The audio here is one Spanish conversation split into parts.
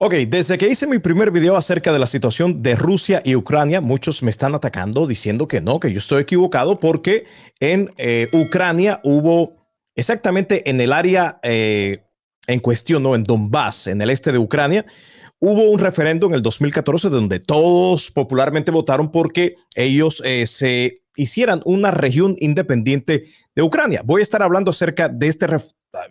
Ok, desde que hice mi primer video acerca de la situación de Rusia y Ucrania, muchos me están atacando diciendo que no, que yo estoy equivocado porque en eh, Ucrania hubo exactamente en el área eh, en cuestión, ¿no? En Donbass, en el este de Ucrania, hubo un referendo en el 2014 donde todos popularmente votaron porque ellos eh, se hicieran una región independiente de Ucrania. Voy a estar hablando acerca de este,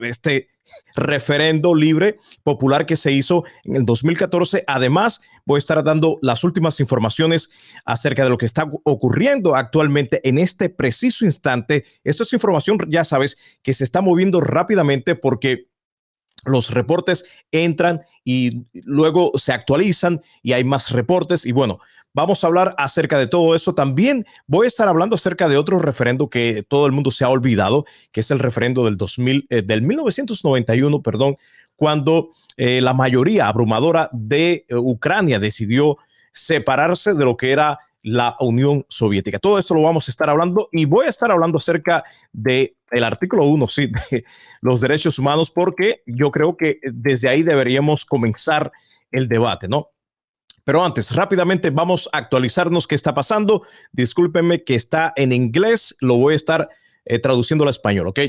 este referendo libre popular que se hizo en el 2014. Además, voy a estar dando las últimas informaciones acerca de lo que está ocurriendo actualmente en este preciso instante. Esto es información, ya sabes, que se está moviendo rápidamente porque los reportes entran y luego se actualizan y hay más reportes. Y bueno, vamos a hablar acerca de todo eso. También voy a estar hablando acerca de otro referendo que todo el mundo se ha olvidado, que es el referendo del 2000, eh, del 1991, perdón, cuando eh, la mayoría abrumadora de eh, Ucrania decidió separarse de lo que era la Unión Soviética. Todo esto lo vamos a estar hablando y voy a estar hablando acerca de el artículo 1, sí, de los derechos humanos, porque yo creo que desde ahí deberíamos comenzar el debate, ¿no? Pero antes, rápidamente vamos a actualizarnos qué está pasando. Discúlpenme que está en inglés, lo voy a estar eh, traduciendo al español, ¿ok?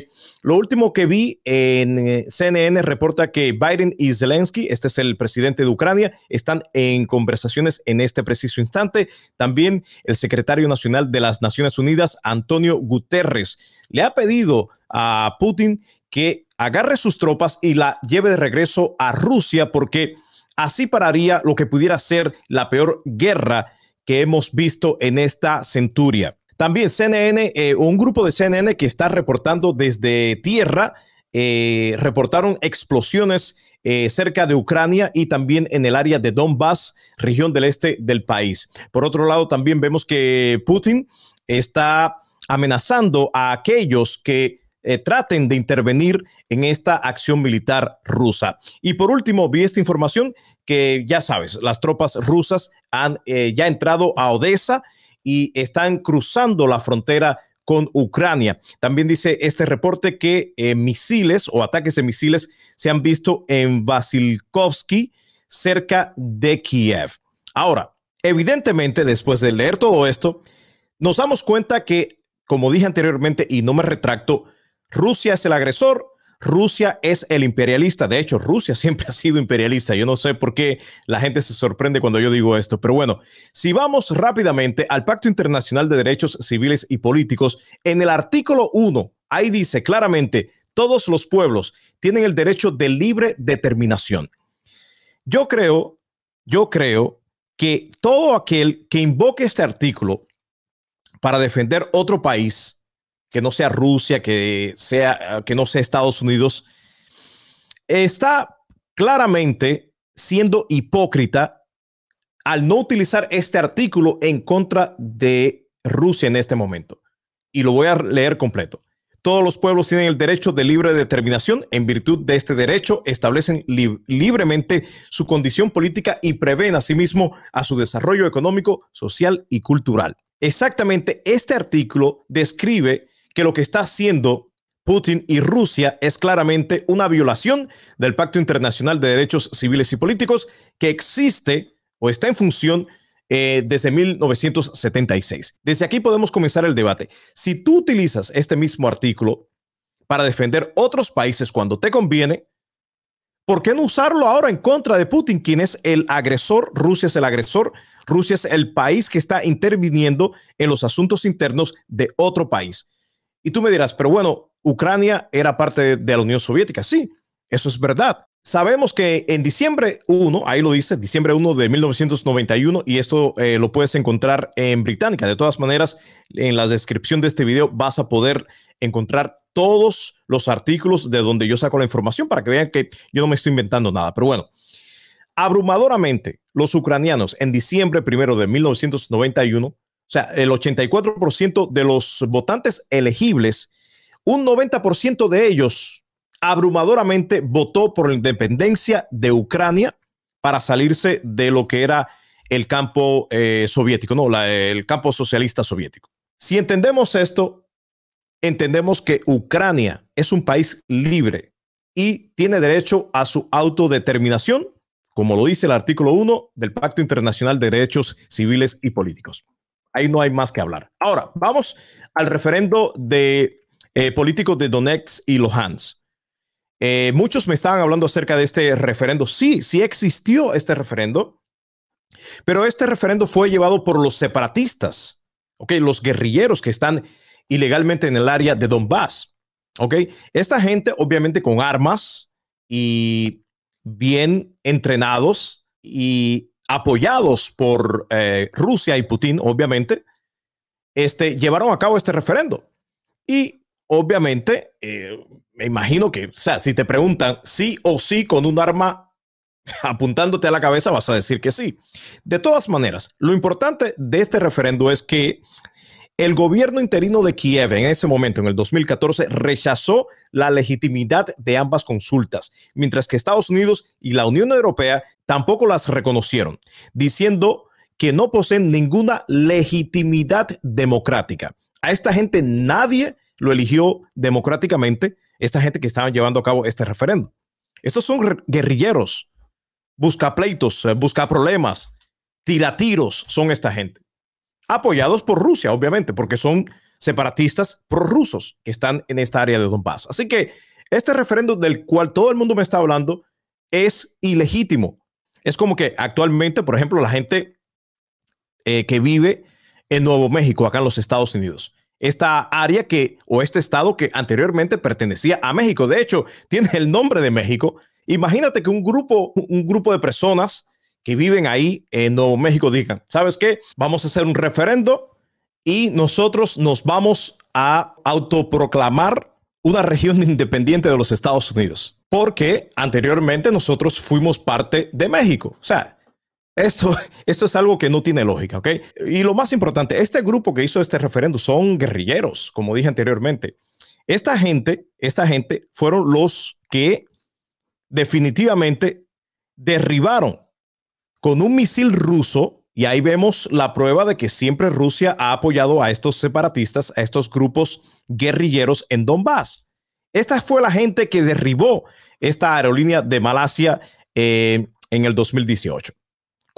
Lo último que vi en eh, CNN reporta que Biden y Zelensky, este es el presidente de Ucrania, están en conversaciones en este preciso instante. También el secretario nacional de las Naciones Unidas, Antonio Guterres, le ha pedido a Putin que agarre sus tropas y la lleve de regreso a Rusia porque así pararía lo que pudiera ser la peor guerra que hemos visto en esta centuria. También CNN, eh, un grupo de CNN que está reportando desde tierra, eh, reportaron explosiones eh, cerca de Ucrania y también en el área de Donbass, región del este del país. Por otro lado, también vemos que Putin está amenazando a aquellos que traten de intervenir en esta acción militar rusa. Y por último, vi esta información que ya sabes, las tropas rusas han ya entrado a Odessa y están cruzando la frontera con Ucrania. También dice este reporte que eh, misiles o ataques de misiles se han visto en Vasilkovsky, cerca de Kiev. Ahora, evidentemente, después de leer todo esto, nos damos cuenta que, como dije anteriormente, y no me retracto, Rusia es el agresor, Rusia es el imperialista. De hecho, Rusia siempre ha sido imperialista. Yo no sé por qué la gente se sorprende cuando yo digo esto, pero bueno, si vamos rápidamente al Pacto Internacional de Derechos Civiles y Políticos, en el artículo 1, ahí dice claramente, todos los pueblos tienen el derecho de libre determinación. Yo creo, yo creo que todo aquel que invoque este artículo para defender otro país, que no sea Rusia, que, sea, que no sea Estados Unidos, está claramente siendo hipócrita al no utilizar este artículo en contra de Rusia en este momento. Y lo voy a leer completo. Todos los pueblos tienen el derecho de libre determinación. En virtud de este derecho, establecen libremente su condición política y prevén asimismo a su desarrollo económico, social y cultural. Exactamente este artículo describe que lo que está haciendo Putin y Rusia es claramente una violación del Pacto Internacional de Derechos Civiles y Políticos que existe o está en función eh, desde 1976. Desde aquí podemos comenzar el debate. Si tú utilizas este mismo artículo para defender otros países cuando te conviene, ¿por qué no usarlo ahora en contra de Putin, quien es el agresor? Rusia es el agresor. Rusia es el país que está interviniendo en los asuntos internos de otro país. Y tú me dirás, pero bueno, Ucrania era parte de, la Unión Soviética. Sí, eso es verdad. Sabemos que en diciembre 1, ahí lo dice, diciembre 1 de 1991, y esto eh, lo puedes encontrar en Británica. De todas maneras, en la descripción de este video vas a poder encontrar todos los artículos de donde yo saco la información para que vean que yo no me estoy inventando nada. Pero bueno, abrumadoramente, los ucranianos en diciembre primero de 1991 o sea, el 84% de los votantes elegibles, un 90% de ellos abrumadoramente votó por la independencia de Ucrania para salirse de lo que era el campo eh, soviético, no, el campo socialista soviético. Si entendemos esto, entendemos que Ucrania es un país libre y tiene derecho a su autodeterminación como lo dice el artículo 1 del Pacto Internacional de Derechos Civiles y Políticos. Ahí no hay más que hablar. Ahora, vamos al referendo de eh, políticos de Donetsk y Luhansk. Eh, muchos me estaban hablando acerca de este referendo. Sí, sí existió este referendo, pero este referendo fue llevado por los separatistas, ¿ok? Los guerrilleros que están ilegalmente en el área de Donbass, ¿ok? Esta gente, obviamente, con armas y bien entrenados y apoyados por eh, Rusia y Putin, obviamente, este, llevaron a cabo este referendo. Y obviamente, eh, me imagino que, o sea, si te preguntan sí o sí con un arma apuntándote a la cabeza, vas a decir que sí. De todas maneras, lo importante de este referendo es que el gobierno interino de Kiev en ese momento, en el 2014, rechazó la legitimidad de ambas consultas, mientras que Estados Unidos y la Unión Europea tampoco las reconocieron, diciendo que no poseen ninguna legitimidad democrática. A esta gente nadie lo eligió democráticamente, esta gente que estaba llevando a cabo este referendo. Estos son guerrilleros, busca pleitos, eh, busca problemas, tiratiros son esta gente apoyados por Rusia, obviamente, porque son separatistas prorrusos que están en esta área de Donbass. Así que este referendo del cual todo el mundo me está hablando es ilegítimo. Es como que actualmente, por ejemplo, la gente eh, que vive en Nuevo México, acá en los Estados Unidos, esta área que, o este estado que anteriormente pertenecía a México, de hecho, tiene el nombre de México. Imagínate que un grupo, un grupo de personas que viven ahí en Nuevo México digan, ¿sabes qué? Vamos a hacer un referendo y nosotros nos vamos a autoproclamar una región independiente de los Estados Unidos, porque anteriormente nosotros fuimos parte de México. O sea, esto, esto es algo que no tiene lógica, ¿ok? Y lo más importante, este grupo que hizo este referendo son guerrilleros, como dije anteriormente. Esta gente, esta gente fueron los que definitivamente derribaron con un misil ruso, y ahí vemos la prueba de que siempre Rusia ha apoyado a estos separatistas, a estos grupos guerrilleros en Donbass. Esta fue la gente que derribó esta aerolínea de Malasia eh, en el 2018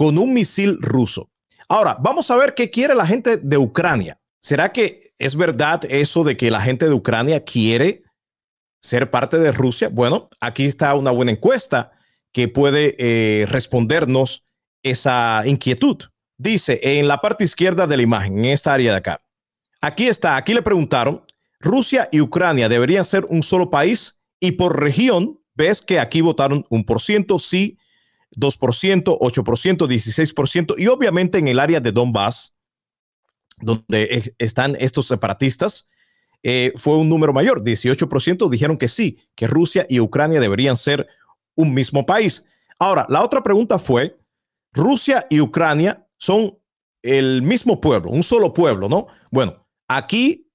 con un misil ruso. Ahora, vamos a ver qué quiere la gente de Ucrania. ¿Será que es verdad eso de que la gente de Ucrania quiere ser parte de Rusia? Bueno, aquí está una buena encuesta que puede eh, respondernos esa inquietud. Dice en la parte izquierda de la imagen, en esta área de acá. Aquí está, aquí le preguntaron, Rusia y Ucrania deberían ser un solo país y por región, ves que aquí votaron un por ciento, sí, 2%, 8%, 16% y obviamente en el área de Donbass, donde están estos separatistas, eh, fue un número mayor, 18% dijeron que sí, que Rusia y Ucrania deberían ser un mismo país. Ahora, la otra pregunta fue, Rusia y Ucrania son el mismo pueblo, un solo pueblo, ¿no? Bueno, aquí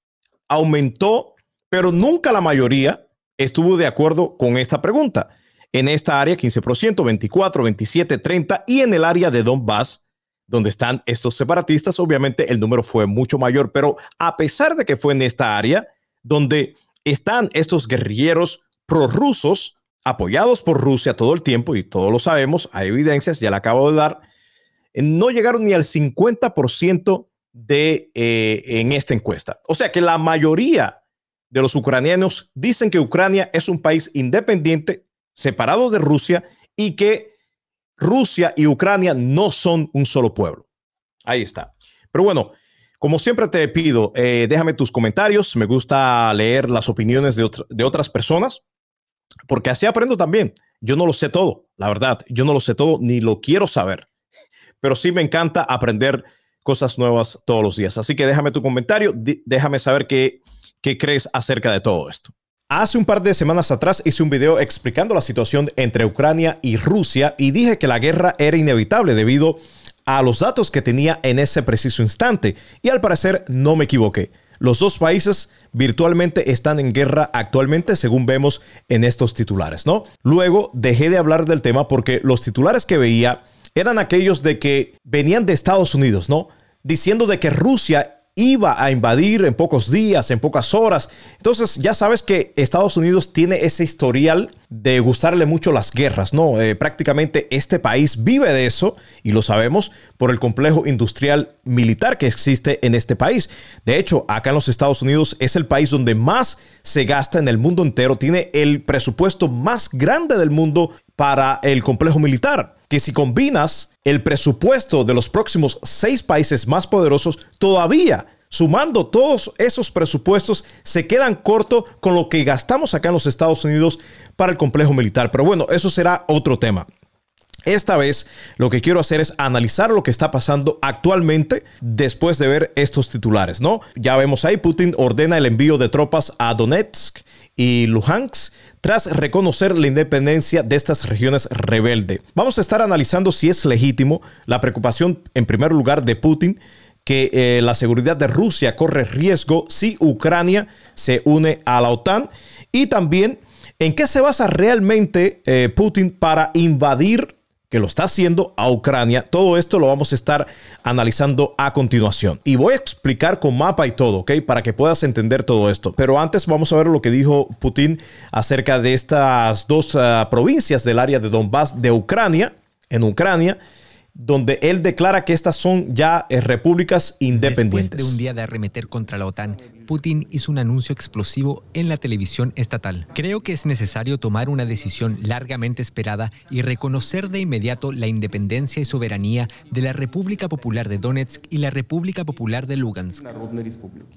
aumentó, pero nunca la mayoría estuvo de acuerdo con esta pregunta. En esta área, 15%, 24, 27, 30 y en el área de Donbass, donde están estos separatistas, obviamente el número fue mucho mayor, pero a pesar de que fue en esta área donde están estos guerrilleros prorrusos, apoyados por Rusia todo el tiempo, y todos lo sabemos, hay evidencias, ya le acabo de dar, no llegaron ni al 50% de, eh, en esta encuesta. O sea que la mayoría de los ucranianos dicen que Ucrania es un país independiente, separado de Rusia, y que Rusia y Ucrania no son un solo pueblo. Ahí está. Pero bueno, como siempre te pido, eh, déjame tus comentarios. Me gusta leer las opiniones de otras personas porque así aprendo también. Yo no lo sé todo, la verdad, yo no lo sé todo ni lo quiero saber, pero sí me encanta aprender cosas nuevas todos los días. Así que déjame tu comentario, déjame saber qué, qué crees acerca de todo esto. Hace un par de semanas atrás hice un video explicando la situación entre Ucrania y Rusia y dije que la guerra era inevitable debido a los datos que tenía en ese preciso instante y al parecer no me equivoqué. Los dos países virtualmente están en guerra actualmente, según vemos en estos titulares, ¿no? Luego dejé de hablar del tema porque los titulares que veía eran aquellos de que venían de Estados Unidos, ¿no? Diciendo de que Rusia iba a invadir en pocos días, en pocas horas. Entonces ya sabes que Estados Unidos tiene ese historial de gustarle mucho las guerras, ¿no? Eh, prácticamente este país vive de eso y lo sabemos por el complejo industrial militar que existe en este país. De hecho, acá en los Estados Unidos es el país donde más se gasta en el mundo entero, tiene el presupuesto más grande del mundo para el complejo militar que si combinas el presupuesto de los próximos seis países más poderosos, todavía sumando todos esos presupuestos, se quedan cortos con lo que gastamos acá en los Estados Unidos para el complejo militar. Pero bueno, eso será otro tema. Esta vez lo que quiero hacer es analizar lo que está pasando actualmente después de ver estos titulares, ¿no? Ya vemos ahí, Putin ordena el envío de tropas a Donetsk y Luhansk tras reconocer la independencia de estas regiones rebelde. Vamos a estar analizando si es legítimo la preocupación, en primer lugar, de Putin que eh, la seguridad de Rusia corre riesgo si Ucrania se une a la OTAN y también en qué se basa realmente eh, Putin para invadir que lo está haciendo a Ucrania. Todo esto lo vamos a estar analizando a continuación. Y voy a explicar con mapa y todo, ¿ok? Para que puedas entender todo esto. Pero antes vamos a ver lo que dijo Putin acerca de estas dos ah, provincias del área de Donbass de Ucrania, en Ucrania donde él declara que estas son ya eh, repúblicas independientes. Después de un día de arremeter contra la OTAN, Putin hizo un anuncio explosivo en la televisión estatal. Creo que es necesario tomar una decisión largamente esperada y reconocer de inmediato la independencia y soberanía de la República Popular de Donetsk y la República Popular de Lugansk.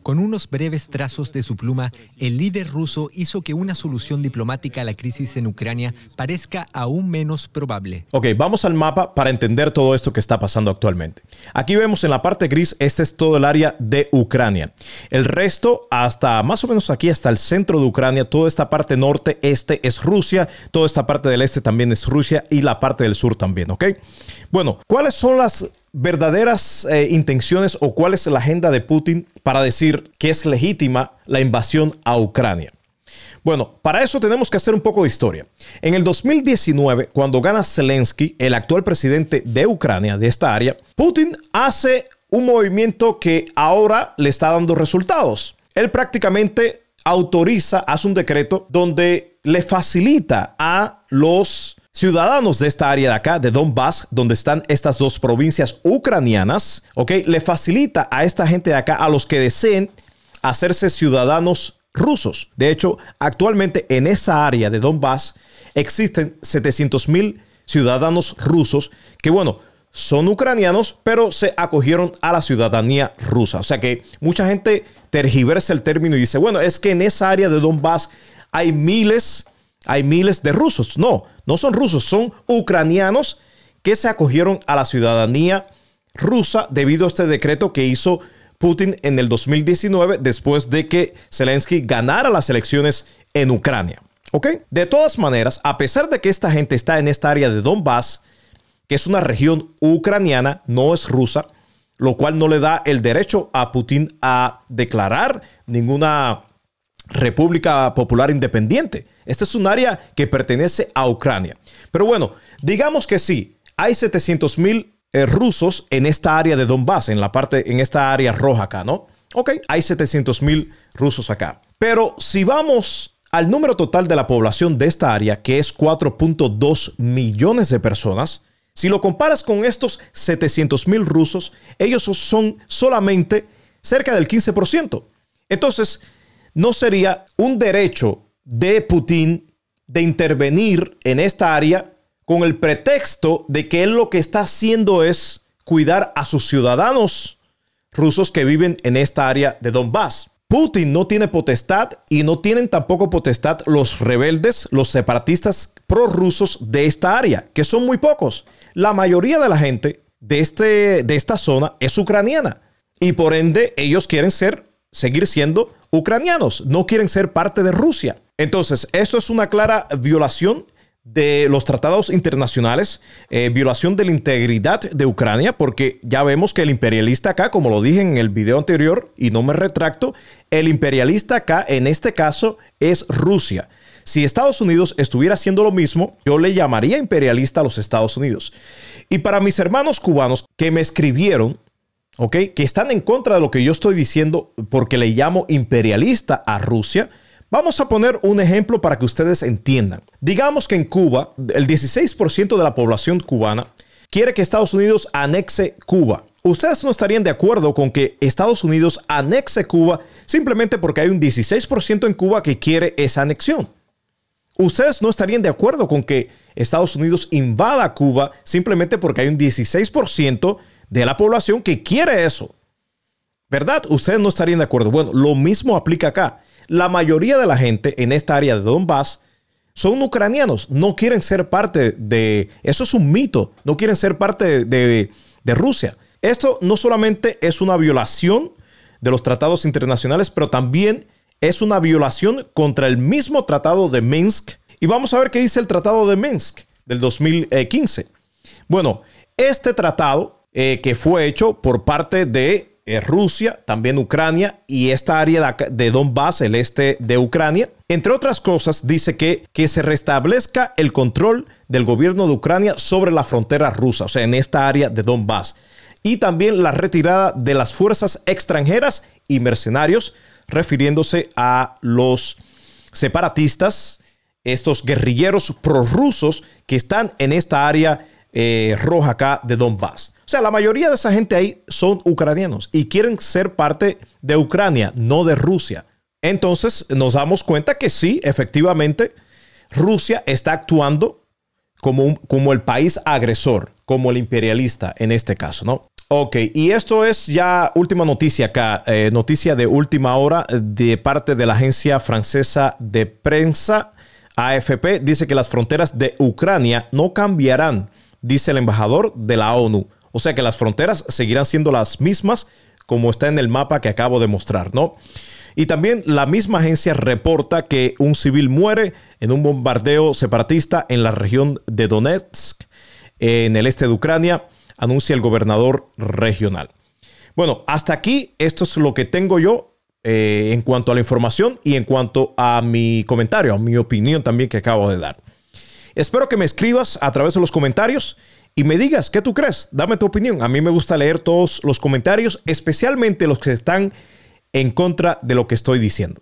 Con unos breves trazos de su pluma, el líder ruso hizo que una solución diplomática a la crisis en Ucrania parezca aún menos probable. Ok, vamos al mapa para entender todo esto que está pasando actualmente. Aquí vemos en la parte gris, este es todo el área de Ucrania. El resto hasta más o menos aquí, hasta el centro de Ucrania, toda esta parte norte, este es Rusia, toda esta parte del este también es Rusia y la parte del sur también, ¿ok? Bueno, ¿cuáles son las verdaderas eh, intenciones o cuál es la agenda de Putin para decir que es legítima la invasión a Ucrania? Bueno, para eso tenemos que hacer un poco de historia. En el 2019, cuando gana Zelensky, el actual presidente de Ucrania, de esta área, Putin hace un movimiento que ahora le está dando resultados. Él prácticamente autoriza, hace un decreto donde le facilita a los ciudadanos de esta área de acá, de Donbass, donde están estas dos provincias ucranianas, ¿ok? Le facilita a esta gente de acá, a los que deseen hacerse ciudadanos rusos. De hecho, actualmente en esa área de Donbass existen 700 mil ciudadanos rusos que, bueno, son ucranianos, pero se acogieron a la ciudadanía rusa. O sea que mucha gente tergiversa el término y dice, bueno, es que en esa área de Donbass hay miles, hay miles de rusos. No, no son rusos, son ucranianos que se acogieron a la ciudadanía rusa debido a este decreto que hizo Putin en el 2019 después de que Zelensky ganara las elecciones en Ucrania. ¿Ok? De todas maneras, a pesar de que esta gente está en esta área de Donbass, que es una región ucraniana, no es rusa, lo cual no le da el derecho a Putin a declarar ninguna República Popular Independiente. Este es un área que pertenece a Ucrania. Pero bueno, digamos que sí, hay 700 mil eh, rusos en esta área de Donbass, en la parte, en esta área roja acá, ¿no? Ok, hay 700 mil rusos acá. Pero si vamos al número total de la población de esta área, que es 4.2 millones de personas, si lo comparas con estos 700 mil rusos, ellos son solamente cerca del 15%. Entonces, no sería un derecho de Putin de intervenir en esta área con el pretexto de que él lo que está haciendo es cuidar a sus ciudadanos rusos que viven en esta área de Donbass. Putin no tiene potestad y no tienen tampoco potestad los rebeldes, los separatistas prorrusos de esta área, que son muy pocos. La mayoría de la gente de, este, de esta zona es ucraniana y por ende ellos quieren ser, seguir siendo ucranianos, no quieren ser parte de Rusia. Entonces, esto es una clara violación de los tratados internacionales, eh, violación de la integridad de Ucrania, porque ya vemos que el imperialista acá, como lo dije en el video anterior, y no me retracto, el imperialista acá, en este caso, es Rusia. Si Estados Unidos estuviera haciendo lo mismo, yo le llamaría imperialista a los Estados Unidos. Y para mis hermanos cubanos que me escribieron, ¿ok? Que están en contra de lo que yo estoy diciendo porque le llamo imperialista a Rusia. Vamos a poner un ejemplo para que ustedes entiendan. Digamos que en Cuba, el 16% de la población cubana quiere que Estados Unidos anexe Cuba. Ustedes no estarían de acuerdo con que Estados Unidos anexe Cuba simplemente porque hay un 16% en Cuba que quiere esa anexión. Ustedes no estarían de acuerdo con que Estados Unidos invada Cuba simplemente porque hay un 16% de la población que quiere eso. ¿Verdad? Ustedes no estarían de acuerdo. Bueno, lo mismo aplica acá. La mayoría de la gente en esta área de Donbass son ucranianos, no quieren ser parte de... Eso es un mito, no quieren ser parte de, de Rusia. Esto no solamente es una violación de los tratados internacionales, pero también es una violación contra el mismo tratado de Minsk. Y vamos a ver qué dice el tratado de Minsk del 2015. Bueno, este tratado eh, que fue hecho por parte de Rusia, también Ucrania y esta área de, de, Donbass, el este de Ucrania, entre otras cosas, dice que, que se restablezca el control del gobierno de Ucrania sobre la frontera rusa, o sea, en esta área de Donbass. Y también la retirada de las fuerzas extranjeras y mercenarios, refiriéndose a los separatistas, estos guerrilleros prorrusos que están en esta área eh, roja acá de Donbass. O sea, la mayoría de esa gente ahí son ucranianos y quieren ser parte de Ucrania, no de Rusia. Entonces nos damos cuenta que sí, efectivamente, Rusia está actuando como, como el país agresor, como el imperialista en este caso, ¿no? Ok, y esto es ya última noticia acá, eh, noticia de última hora de parte de la agencia francesa de prensa AFP. Dice que las fronteras de Ucrania no cambiarán, dice el embajador de la ONU. O sea que las fronteras seguirán siendo las mismas como está en el mapa que acabo de mostrar, ¿no? Y también la misma agencia reporta que un civil muere en un bombardeo separatista en la región de Donetsk, en el este de Ucrania anuncia el gobernador regional. Bueno, hasta aquí esto es lo que tengo yo eh, en cuanto a la información y en cuanto a mi comentario, a mi opinión también que acabo de dar. Espero que me escribas a través de los comentarios y me digas qué tú crees. Dame tu opinión. A mí me gusta leer todos los comentarios, especialmente los que están en contra de lo que estoy diciendo.